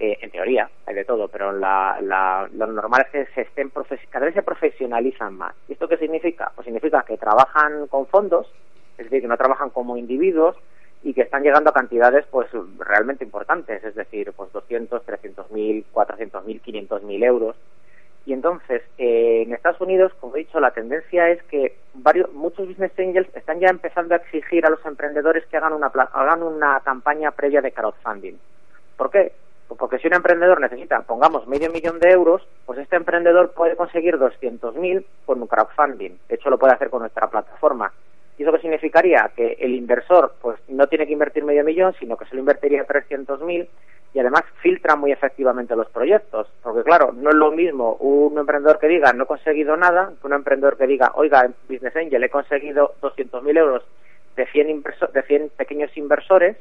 [SPEAKER 5] eh, en teoría hay de todo, pero la, la, lo normal es que se estén cada vez se profesionalizan más. ¿Y esto qué significa? Pues significa que trabajan con fondos, es decir, que no trabajan como individuos y que están llegando a cantidades pues realmente importantes, es decir, pues 200, 300 mil, 400 mil, 500 mil euros. Y entonces, eh, en Estados Unidos, como he dicho, la tendencia es que varios, muchos business angels están ya empezando a exigir a los emprendedores que hagan una, hagan una campaña previa de crowdfunding. ¿Por qué? Porque si un emprendedor necesita, pongamos, medio millón de euros, pues este emprendedor puede conseguir 200.000 con un crowdfunding. De hecho, lo puede hacer con nuestra plataforma. ¿Y eso qué significaría? Que el inversor pues no tiene que invertir medio millón, sino que se lo invertiría 300.000 y además filtra muy efectivamente los proyectos. Porque claro, no es lo mismo un emprendedor que diga no he conseguido nada que un emprendedor que diga, oiga, en Business Angel he conseguido 200.000 euros de 100, de 100 pequeños inversores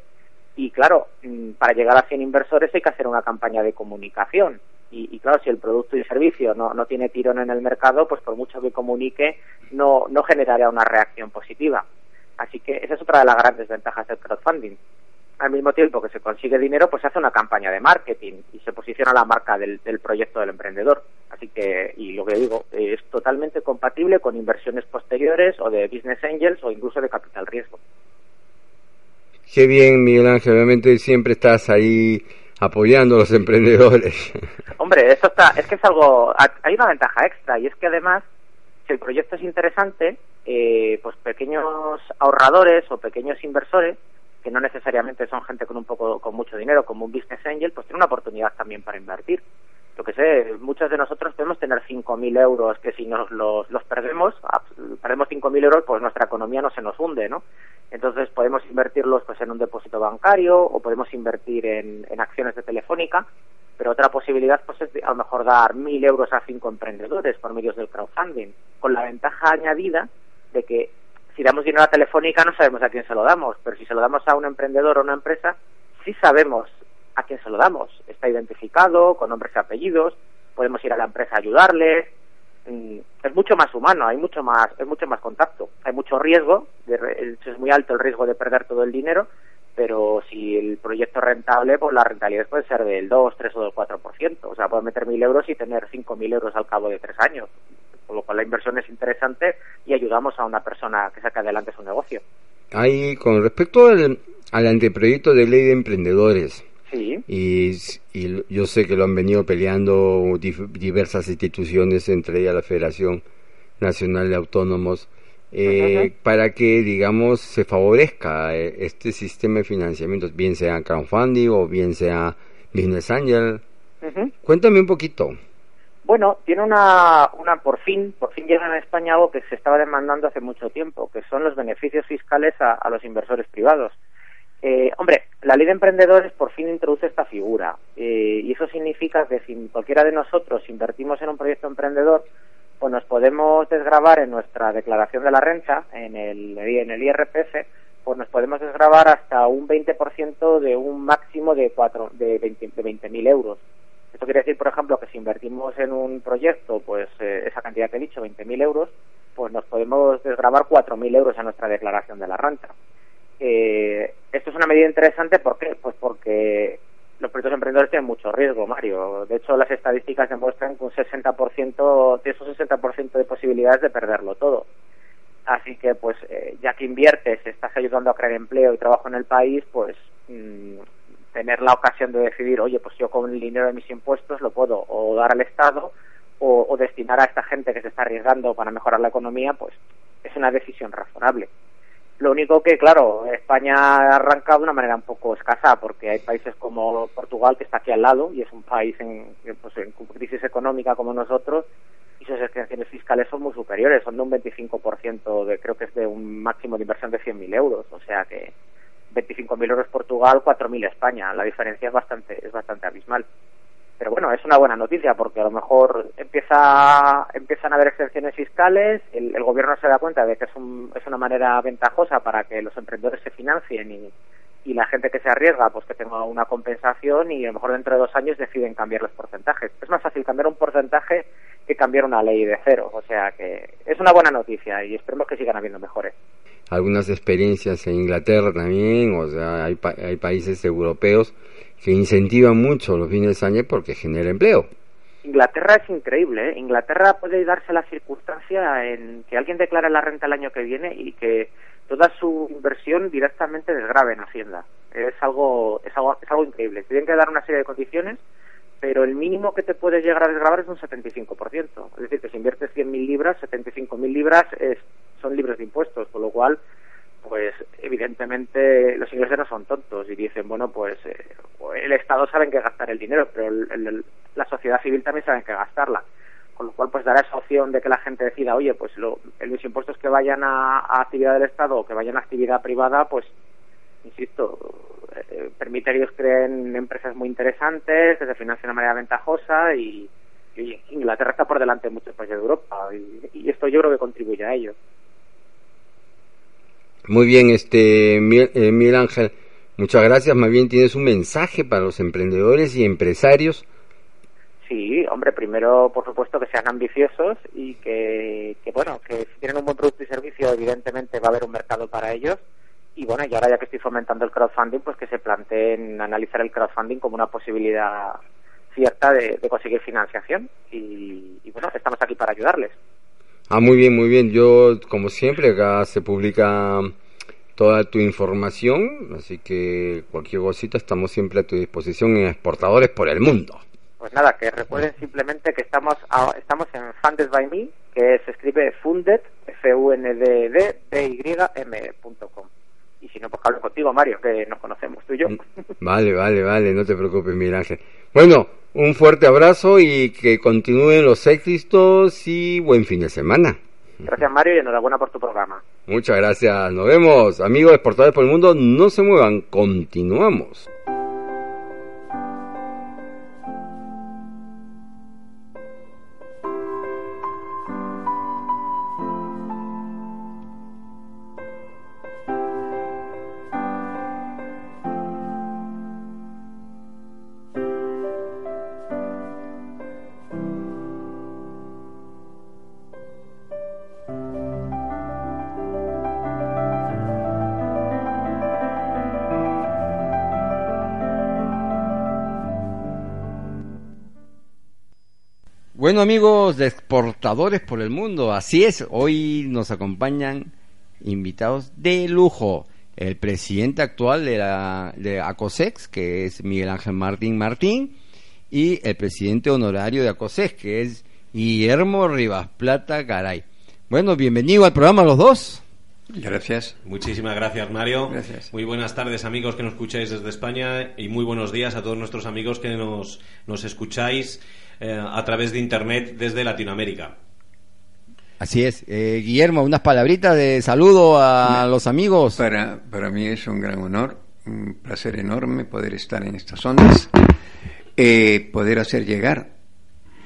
[SPEAKER 5] y claro, mm, para llegar a 100 inversores hay que hacer una campaña de comunicación. Y, claro, si el producto y servicio no, no tiene tirón en el mercado, pues por mucho que comunique, no, no generará una reacción positiva. Así que esa es otra de las grandes ventajas del crowdfunding al mismo tiempo que se consigue dinero, pues se hace una campaña de marketing y se posiciona la marca del, proyecto del emprendedor. Así que, y lo que digo, es totalmente compatible con inversiones posteriores o de business angels o incluso de capital riesgo.
[SPEAKER 1] Qué bien, Miguel Ángel, obviamente siempre estás ahí apoyando a los emprendedores.
[SPEAKER 5] Hombre, eso está, es que es algo, hay una ventaja extra y es que además, si el proyecto es interesante, eh, pues pequeños ahorradores o pequeños inversores que no necesariamente son gente con un poco con mucho dinero como un business angel pues tiene una oportunidad también para invertir lo que sé muchos de nosotros podemos tener 5.000 euros que si nos los, los perdemos perdemos 5.000 euros pues nuestra economía no se nos hunde no entonces podemos invertirlos pues en un depósito bancario o podemos invertir en, en acciones de telefónica pero otra posibilidad pues es a lo mejor dar 1.000 euros a cinco emprendedores por medios del crowdfunding con la ventaja añadida de que si damos dinero a Telefónica no sabemos a quién se lo damos, pero si se lo damos a un emprendedor o una empresa, sí sabemos a quién se lo damos. Está identificado, con nombres y apellidos, podemos ir a la empresa a ayudarles. Mm, es mucho más humano, hay mucho más, es mucho más contacto. Hay mucho riesgo, es muy alto el riesgo de perder todo el dinero, pero si el proyecto es rentable, pues la rentabilidad puede ser del 2, 3 o del 4%. O sea, puedo meter 1.000 euros y tener 5.000 euros al cabo de tres años con lo cual la inversión es interesante y ayudamos a una persona que saque adelante su negocio.
[SPEAKER 1] Ahí, con respecto al, anteproyecto de ley de emprendedores,
[SPEAKER 5] Sí.
[SPEAKER 1] Y, yo sé que lo han venido peleando diversas instituciones, entre ellas la Federación Nacional de Autónomos, eh, para que, digamos, se favorezca eh, este sistema de financiamiento, bien sea crowdfunding o bien sea Business Angel. Cuéntame un poquito.
[SPEAKER 5] Bueno, tiene una, una, por fin, por fin llega en España algo que se estaba demandando hace mucho tiempo, que son los beneficios fiscales a, los inversores privados. Eh, hombre, la ley de emprendedores por fin introduce esta figura eh, y eso significa que si cualquiera de nosotros invertimos en un proyecto emprendedor, pues nos podemos desgravar en nuestra declaración de la renta, en el, en IRPF, pues nos podemos desgravar hasta un 20% de un máximo de, de 20.000 de 20 euros. Esto quiere decir, por ejemplo, que si invertimos en un proyecto, pues eh, esa cantidad que he dicho, 20.000 euros, pues nos podemos desgravar 4.000 euros a nuestra declaración de la renta. Eh, esto es una medida interesante, ¿por qué? Pues porque los proyectos emprendedores tienen mucho riesgo, Mario. De hecho, las estadísticas demuestran que un 60%, de esos 60% de posibilidades de perderlo todo. Así que, pues, eh, ya que inviertes, estás ayudando a crear empleo y trabajo en el país, pues mm, tener la ocasión de decidir, oye, pues yo con el dinero de mis impuestos lo puedo o dar al Estado o, destinar a esta gente que se está arriesgando para mejorar la economía, pues es una decisión razonable. Lo único que, claro, España ha arrancado de una manera un poco escasa, porque hay países como Portugal, que está aquí al lado, y es un país en, pues, en crisis económica como nosotros, y sus extensiones fiscales son muy superiores, son de un 25%, de, creo que es de un máximo de inversión de 100.000 euros, o sea que 25.000 euros Portugal, 4.000 España. La diferencia es bastante, es bastante abismal. Pero bueno, es una buena noticia porque a lo mejor empieza, empiezan a haber exenciones fiscales, el, gobierno se da cuenta de que es, un, es una manera ventajosa para que los emprendedores se financien y, y la gente que se arriesga pues que tenga una compensación y a lo mejor dentro de dos años deciden cambiar los porcentajes. Es más fácil cambiar un porcentaje que cambiar una ley de cero. O sea que es una buena noticia y esperemos que sigan habiendo mejores.
[SPEAKER 1] Algunas experiencias en Inglaterra también, o sea, hay, hay países europeos que incentivan mucho los fines de año porque genera empleo.
[SPEAKER 5] Inglaterra es increíble. ¿eh? Inglaterra puede darse la circunstancia en que alguien declare la renta el año que viene y que toda su inversión directamente desgrave en Hacienda. Es algo, es algo, es algo increíble. Tienen que dar una serie de condiciones pero el mínimo que te puedes llegar a desgravar es un 75%. Es decir, que si inviertes 100.000 libras, 75.000 libras es, son libres de impuestos, con lo cual, pues evidentemente los ingleses no son tontos y dicen, bueno, pues eh, el Estado sabe en qué gastar el dinero, pero la sociedad civil también sabe en qué gastarla. Con lo cual, pues dará esa opción de que la gente decida, oye, pues lo, los impuestos que vayan a, actividad del Estado o que vayan a actividad privada, pues insisto, eh, permite que ellos creen empresas muy interesantes, que se financien de manera ventajosa y, Inglaterra está por delante de muchos países de Europa y, esto yo creo que contribuye a ello.
[SPEAKER 1] Muy bien, este eh, Miguel Ángel, muchas gracias. Más bien tienes un mensaje para los emprendedores y empresarios.
[SPEAKER 5] Sí, hombre, primero, por supuesto, que sean ambiciosos y que, bueno, que si tienen un buen producto y servicio, evidentemente va a haber un mercado para ellos y bueno, y ahora ya que estoy fomentando el crowdfunding, pues que se planteen analizar el crowdfunding como una posibilidad cierta de, conseguir financiación y, bueno, estamos aquí para ayudarles.
[SPEAKER 1] Ah, muy bien, muy bien. Yo, como siempre, acá se publica toda tu información, así que cualquier cosita estamos siempre a tu disposición en Exportadores por el Mundo.
[SPEAKER 5] Pues nada, que recuerden simplemente que estamos estamos en Funded by Me, que se escribe funded, f u n d d b y m.com y si no, pues hablo contigo, Mario, que nos conocemos, tú y yo. Mm,
[SPEAKER 1] vale, vale, vale, no te preocupes, Miguel Ángel. Bueno, un fuerte abrazo y que continúen los éxitos y buen fin de semana.
[SPEAKER 5] Gracias, Mario, y enhorabuena por tu programa.
[SPEAKER 1] Muchas gracias, nos vemos. Amigos exportadores por el mundo, no se muevan, continuamos. Bueno amigos de exportadores por el mundo, así es, hoy nos acompañan invitados de lujo. El presidente actual de, la, de ACOSEX, que es Miguel Ángel Martín Martín, y el presidente honorario de ACOSEX, que es Guillermo Rivas Plata Garay. Bueno, bienvenido al programa los dos.
[SPEAKER 6] Gracias.
[SPEAKER 2] Muchísimas gracias, Mario. Gracias. Muy buenas tardes, amigos que nos escucháis desde España, y muy buenos días a todos nuestros amigos que nos, nos escucháis eh, a través de Internet desde Latinoamérica.
[SPEAKER 1] Así es. Eh, Guillermo, unas palabritas de saludo a los amigos.
[SPEAKER 6] Para, para mí es un gran honor, un placer enorme poder estar en estas ondas, eh, poder hacer llegar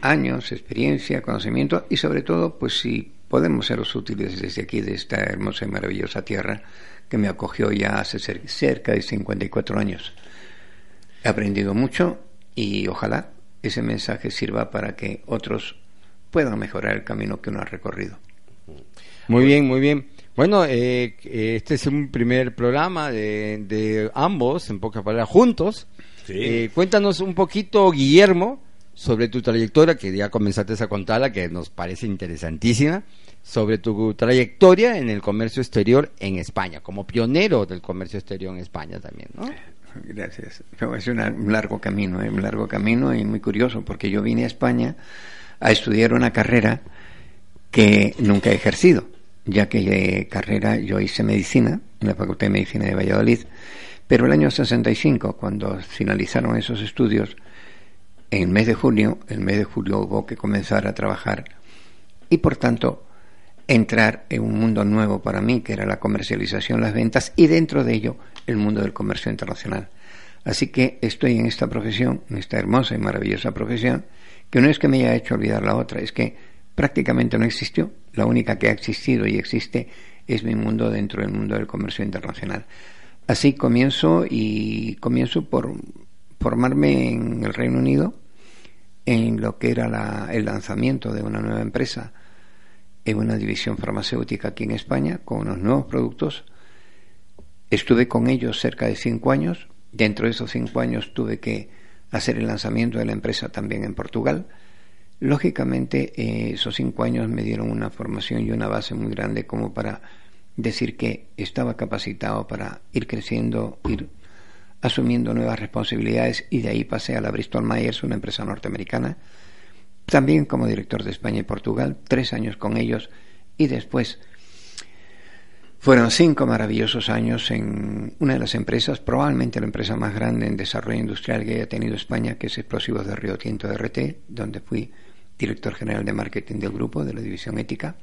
[SPEAKER 6] años, experiencia, conocimiento y sobre todo, pues si podemos seros útiles desde aquí, de esta hermosa y maravillosa tierra que me acogió ya hace cerca de 54 años. He aprendido mucho y ojalá ese mensaje sirva para que otros puedan mejorar el camino que uno ha recorrido.
[SPEAKER 1] Muy bien, muy bien. Bueno, eh, este es un primer programa de, ambos, en pocas palabras, juntos. Eh, cuéntanos un poquito, Guillermo, sobre tu trayectoria, que ya comenzaste a contarla, que nos parece interesantísima, sobre tu trayectoria en el comercio exterior en España, como pionero del comercio exterior en España también, ¿no?
[SPEAKER 6] Gracias. Es un largo camino, ¿eh? un largo camino y muy curioso, porque yo vine a España a estudiar una carrera que nunca he ejercido, ya que de carrera yo hice medicina en la Facultad de Medicina de Valladolid, pero el año 65, cuando finalizaron esos estudios, en el mes de junio, el mes de julio hubo que comenzar a trabajar y por tanto entrar en un mundo nuevo para mí, que era la comercialización, las ventas y dentro de ello el mundo del comercio internacional. Así que estoy en esta profesión, en esta hermosa y maravillosa profesión, que no es que me haya hecho olvidar la otra, es que prácticamente no existió. La única que ha existido y existe es mi mundo dentro del mundo del comercio internacional. Así comienzo y comienzo por formarme en el Reino Unido en lo que era el lanzamiento de una nueva empresa en una división farmacéutica aquí en España con unos nuevos productos. Estuve con ellos cerca de cinco años. Dentro de esos cinco años tuve que hacer el lanzamiento de la empresa también en Portugal. Lógicamente, eh, esos cinco años me dieron una formación y una base muy grande como para decir que estaba capacitado para ir creciendo, ir asumiendo nuevas responsabilidades y de ahí pasé a la Bristol Myers, una empresa norteamericana, también como director de España y Portugal, tres años con ellos y después fueron cinco maravillosos años en una de las empresas, probablemente la empresa más grande en desarrollo industrial que haya tenido España, que es Explosivos de Río Tinto RT, donde fui director general de marketing del grupo, de la división ética,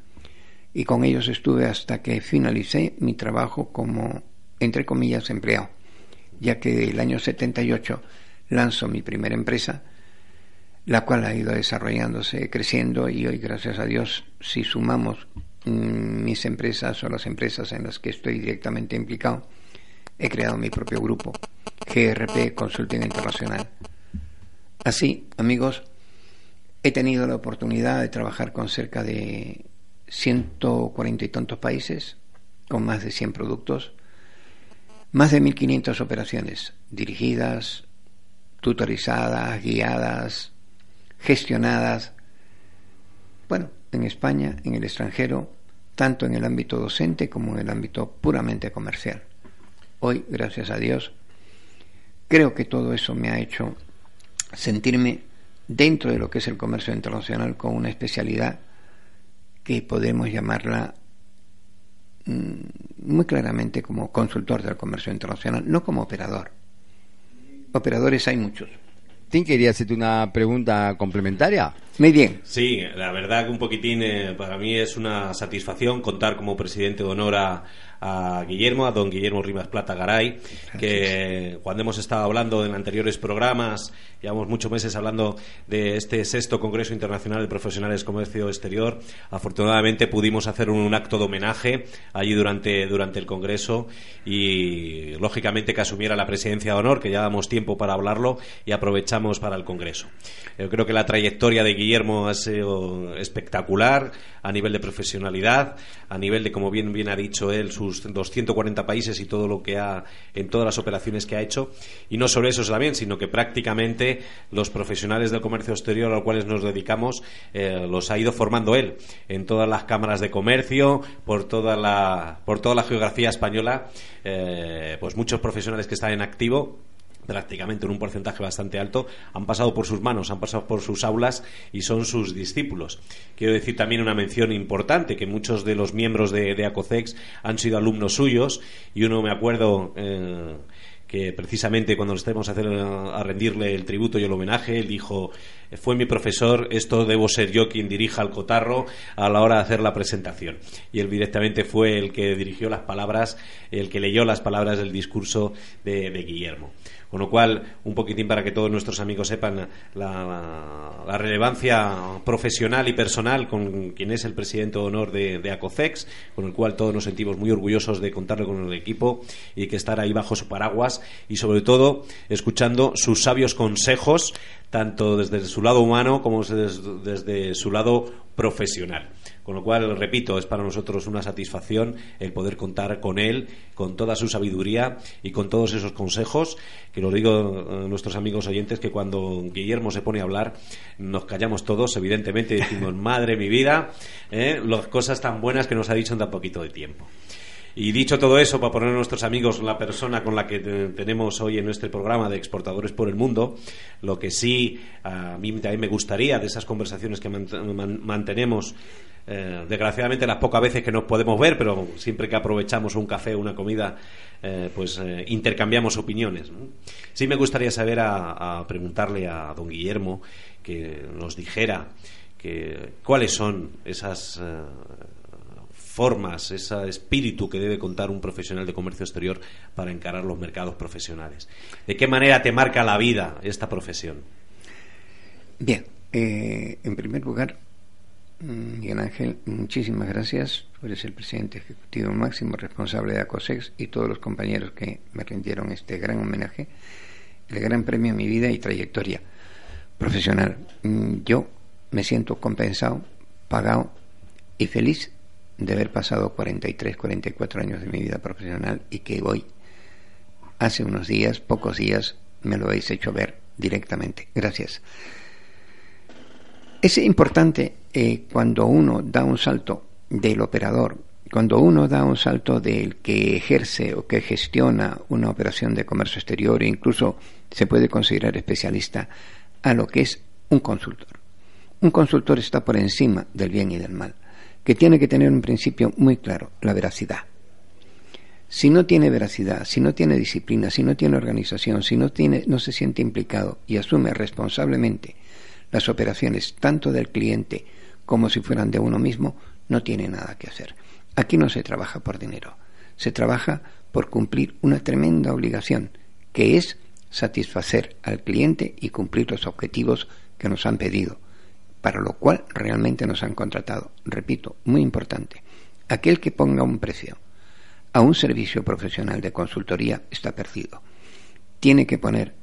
[SPEAKER 6] y con ellos estuve hasta que finalicé mi trabajo como, entre comillas, empleado ya que el año 78 lanzo mi primera empresa, la cual ha ido desarrollándose, creciendo y hoy, gracias a Dios, si sumamos mm, mis empresas o las empresas en las que estoy directamente implicado, he creado mi propio grupo, GRP Consulting Internacional. Así, amigos, he tenido la oportunidad de trabajar con cerca de 140 y tantos países, con más de 100 productos, más de 1.500 operaciones dirigidas, tutorizadas, guiadas, gestionadas, bueno, en España, en el extranjero, tanto en el ámbito docente como en el ámbito puramente comercial. Hoy, gracias a Dios, creo que todo eso me ha hecho sentirme dentro de lo que es el comercio internacional con una especialidad que podemos llamarla Mm, muy claramente como consultor del comercio internacional, no como operador. Operadores hay muchos.
[SPEAKER 1] ¿Tim quería hacerte una pregunta complementaria?
[SPEAKER 6] Muy bien.
[SPEAKER 2] Sí, la verdad que un poquitín eh, para mí es una satisfacción contar como presidente de honor a, a Guillermo, a don Guillermo Rimas Plata Garay, que cuando hemos estado hablando en anteriores programas, llevamos muchos meses hablando de este sexto Congreso Internacional de Profesionales Comercio Exterior, afortunadamente pudimos hacer un, acto de homenaje allí durante, durante el Congreso y lógicamente que asumiera la presidencia de honor, que ya damos tiempo para hablarlo y aprovechamos para el Congreso. Yo creo que la trayectoria de Guillermo ha sido espectacular a nivel de profesionalidad, a nivel de, como bien, bien ha dicho él, sus 240 países y todo lo que ha en todas las operaciones que ha hecho. Y no solo eso también sino que prácticamente los profesionales del comercio exterior a los cuales nos dedicamos eh, los ha ido formando él en todas las cámaras de comercio por toda la por toda la geografía española. Eh, pues muchos profesionales que están en activo prácticamente en un porcentaje bastante alto, han pasado por sus manos, han pasado por sus aulas y son sus discípulos. Quiero decir también una mención importante, que muchos de los miembros de, ACOCEX han sido alumnos suyos y uno me acuerdo... Eh, que precisamente cuando estemos a, hacer, a rendirle el tributo y el homenaje, él dijo, fue mi profesor, esto debo ser yo quien dirija el cotarro a la hora de hacer la presentación. Y él directamente fue el que dirigió las palabras, el que leyó las palabras del discurso de Guillermo. Con lo cual, un poquitín para que todos nuestros amigos sepan la, relevancia profesional y personal con quien es el presidente de honor de, ACOFEX, con el cual todos nos sentimos muy orgullosos de contarle con el equipo y que estar ahí bajo su paraguas y sobre todo escuchando sus sabios consejos tanto desde su lado humano como desde su lado profesional. Con lo cual, repito, es para nosotros una satisfacción el poder contar con él, con toda su sabiduría y con todos esos consejos, que lo digo a nuestros amigos oyentes, que cuando Guillermo se pone a hablar, nos callamos todos, evidentemente, y decimos, madre mi vida, ¿eh? las cosas tan buenas que nos ha dicho en tan poquito de tiempo. Y dicho todo eso, para poner a nuestros amigos la persona con la que tenemos hoy en nuestro programa de Exportadores por el Mundo, lo que sí a mí también me gustaría de esas conversaciones que mantenemos eh, desgraciadamente las pocas veces que nos podemos ver, pero siempre que aprovechamos un café o una comida, eh, pues eh, intercambiamos opiniones. Sí me gustaría saber a, preguntarle a don Guillermo que nos dijera que, cuáles son esas formas, ese espíritu que debe contar un profesional de comercio exterior para encarar los mercados profesionales. ¿De qué manera te marca la vida esta profesión?
[SPEAKER 6] Bien, en primer lugar, Mm, Miguel Ángel, muchísimas gracias. Tú eres el presidente ejecutivo máximo responsable de ACOSEX y todos los compañeros que me rindieron este gran homenaje, el gran premio a mi vida y trayectoria profesional. Mm, yo me siento compensado, pagado y feliz de haber pasado 43, 44 años de mi vida profesional y que hoy, hace unos días, pocos días, me lo habéis hecho ver directamente. Gracias. Es importante eh, cuando uno da un salto del operador, cuando uno da un salto del que ejerce o que gestiona una operación de comercio exterior e incluso se puede considerar especialista a lo que es un consultor. Un consultor está por encima del bien y del mal, que tiene que tener un principio muy claro, la veracidad. Si no tiene veracidad, si no tiene disciplina, si no tiene organización, si no, tiene, no se siente implicado y asume responsablemente las operaciones tanto del cliente como si fueran de uno mismo, no tiene nada que hacer. Aquí no se trabaja por dinero, se trabaja por cumplir una tremenda obligación, que es satisfacer al cliente y cumplir los objetivos que nos han pedido, para lo cual realmente nos han contratado. Repito, muy importante, aquel que ponga un precio a un servicio profesional de consultoría está perdido. Tiene que poner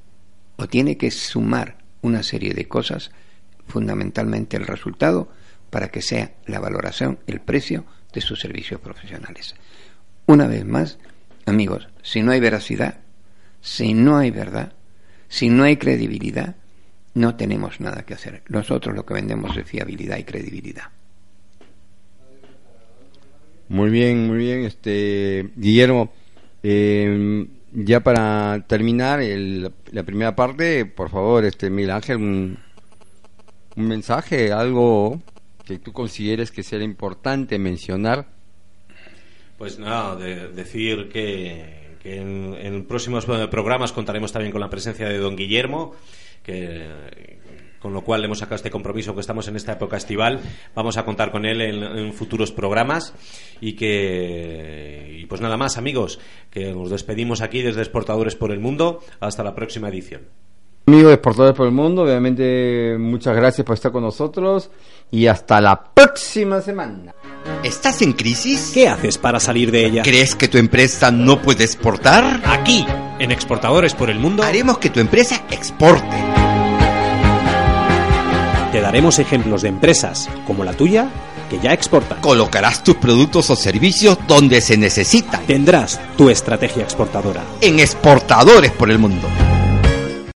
[SPEAKER 6] o tiene que sumar una serie de cosas, fundamentalmente el resultado, para que sea la valoración, el precio de sus servicios profesionales. Una vez más, amigos, si no hay veracidad, si no hay verdad, si no hay credibilidad, no tenemos nada que hacer. Nosotros lo que vendemos es fiabilidad y credibilidad.
[SPEAKER 1] Muy bien, muy bien, este Guillermo. Eh, ya para terminar el, la primera parte, por favor, este Miguel Ángel, un, un mensaje, algo que tú consideres que sea importante mencionar?
[SPEAKER 2] Pues nada, de decir que, en, en, próximos programas contaremos también con la presencia de don Guillermo, que con lo cual hemos sacado este compromiso que estamos en esta época estival. Vamos a contar con él en, futuros programas y que y pues nada más amigos, que nos despedimos aquí desde Exportadores por el Mundo. Hasta la próxima edición.
[SPEAKER 1] Amigos Exportadores por el Mundo, obviamente muchas gracias por estar con nosotros y hasta la próxima semana.
[SPEAKER 7] ¿Estás en crisis?
[SPEAKER 8] ¿Qué haces para salir de ella?
[SPEAKER 7] ¿Crees que tu empresa no puede exportar?
[SPEAKER 8] Aquí, en Exportadores por el Mundo,
[SPEAKER 7] haremos que tu empresa exporte.
[SPEAKER 8] Te daremos ejemplos de empresas como la tuya que ya exportan.
[SPEAKER 7] Colocarás tus productos o servicios donde se necesitan.
[SPEAKER 8] Tendrás tu estrategia exportadora.
[SPEAKER 7] En Exportadores por el Mundo.